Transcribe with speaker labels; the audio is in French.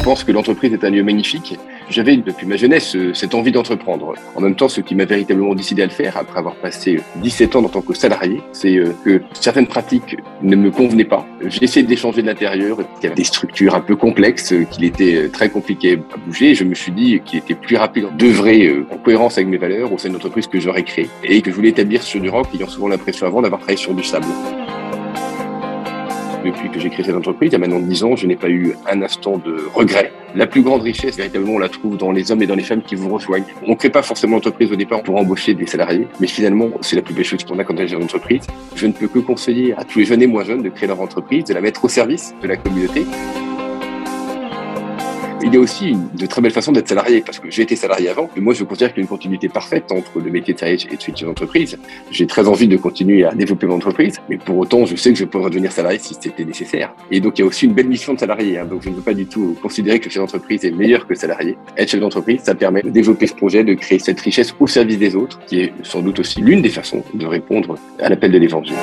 Speaker 1: Je pense que l'entreprise est un lieu magnifique. J'avais depuis ma jeunesse euh, cette envie d'entreprendre. En même temps, ce qui m'a véritablement décidé à le faire, après avoir passé 17 ans en tant que salarié, c'est euh, que certaines pratiques ne me convenaient pas. J'ai essayé d'échanger de l'intérieur. Il y avait des structures un peu complexes, euh, qu'il était très compliqué à bouger. Je me suis dit qu'il était plus rapide d'œuvrer en cohérence avec mes valeurs au sein d'une entreprise que j'aurais créée et que je voulais établir sur du rock, ayant souvent l'impression avant d'avoir travaillé sur du sable. Depuis que j'ai créé cette entreprise, il y a maintenant 10 ans, je n'ai pas eu un instant de regret. La plus grande richesse, véritablement, on la trouve dans les hommes et dans les femmes qui vous rejoignent. On ne crée pas forcément l'entreprise au départ pour embaucher des salariés, mais finalement, c'est la plus belle chose qu'on a quand on est une entreprise. Je ne peux que conseiller à tous les jeunes et moins jeunes de créer leur entreprise, de la mettre au service de la communauté. Il y a aussi de très belles façons d'être salarié, parce que j'ai été salarié avant, et moi je considère qu'il y a une continuité parfaite entre le métier de salarié et de suite d'entreprise. J'ai très envie de continuer à développer mon entreprise, mais pour autant je sais que je pourrais devenir salarié si c'était nécessaire. Et donc il y a aussi une belle mission de salarié, hein, donc je ne veux pas du tout considérer que le chef d'entreprise est meilleur que salarié. Être chef d'entreprise, ça permet de développer ce projet, de créer cette richesse au service des autres, qui est sans doute aussi l'une des façons de répondre à l'appel de l'évangile.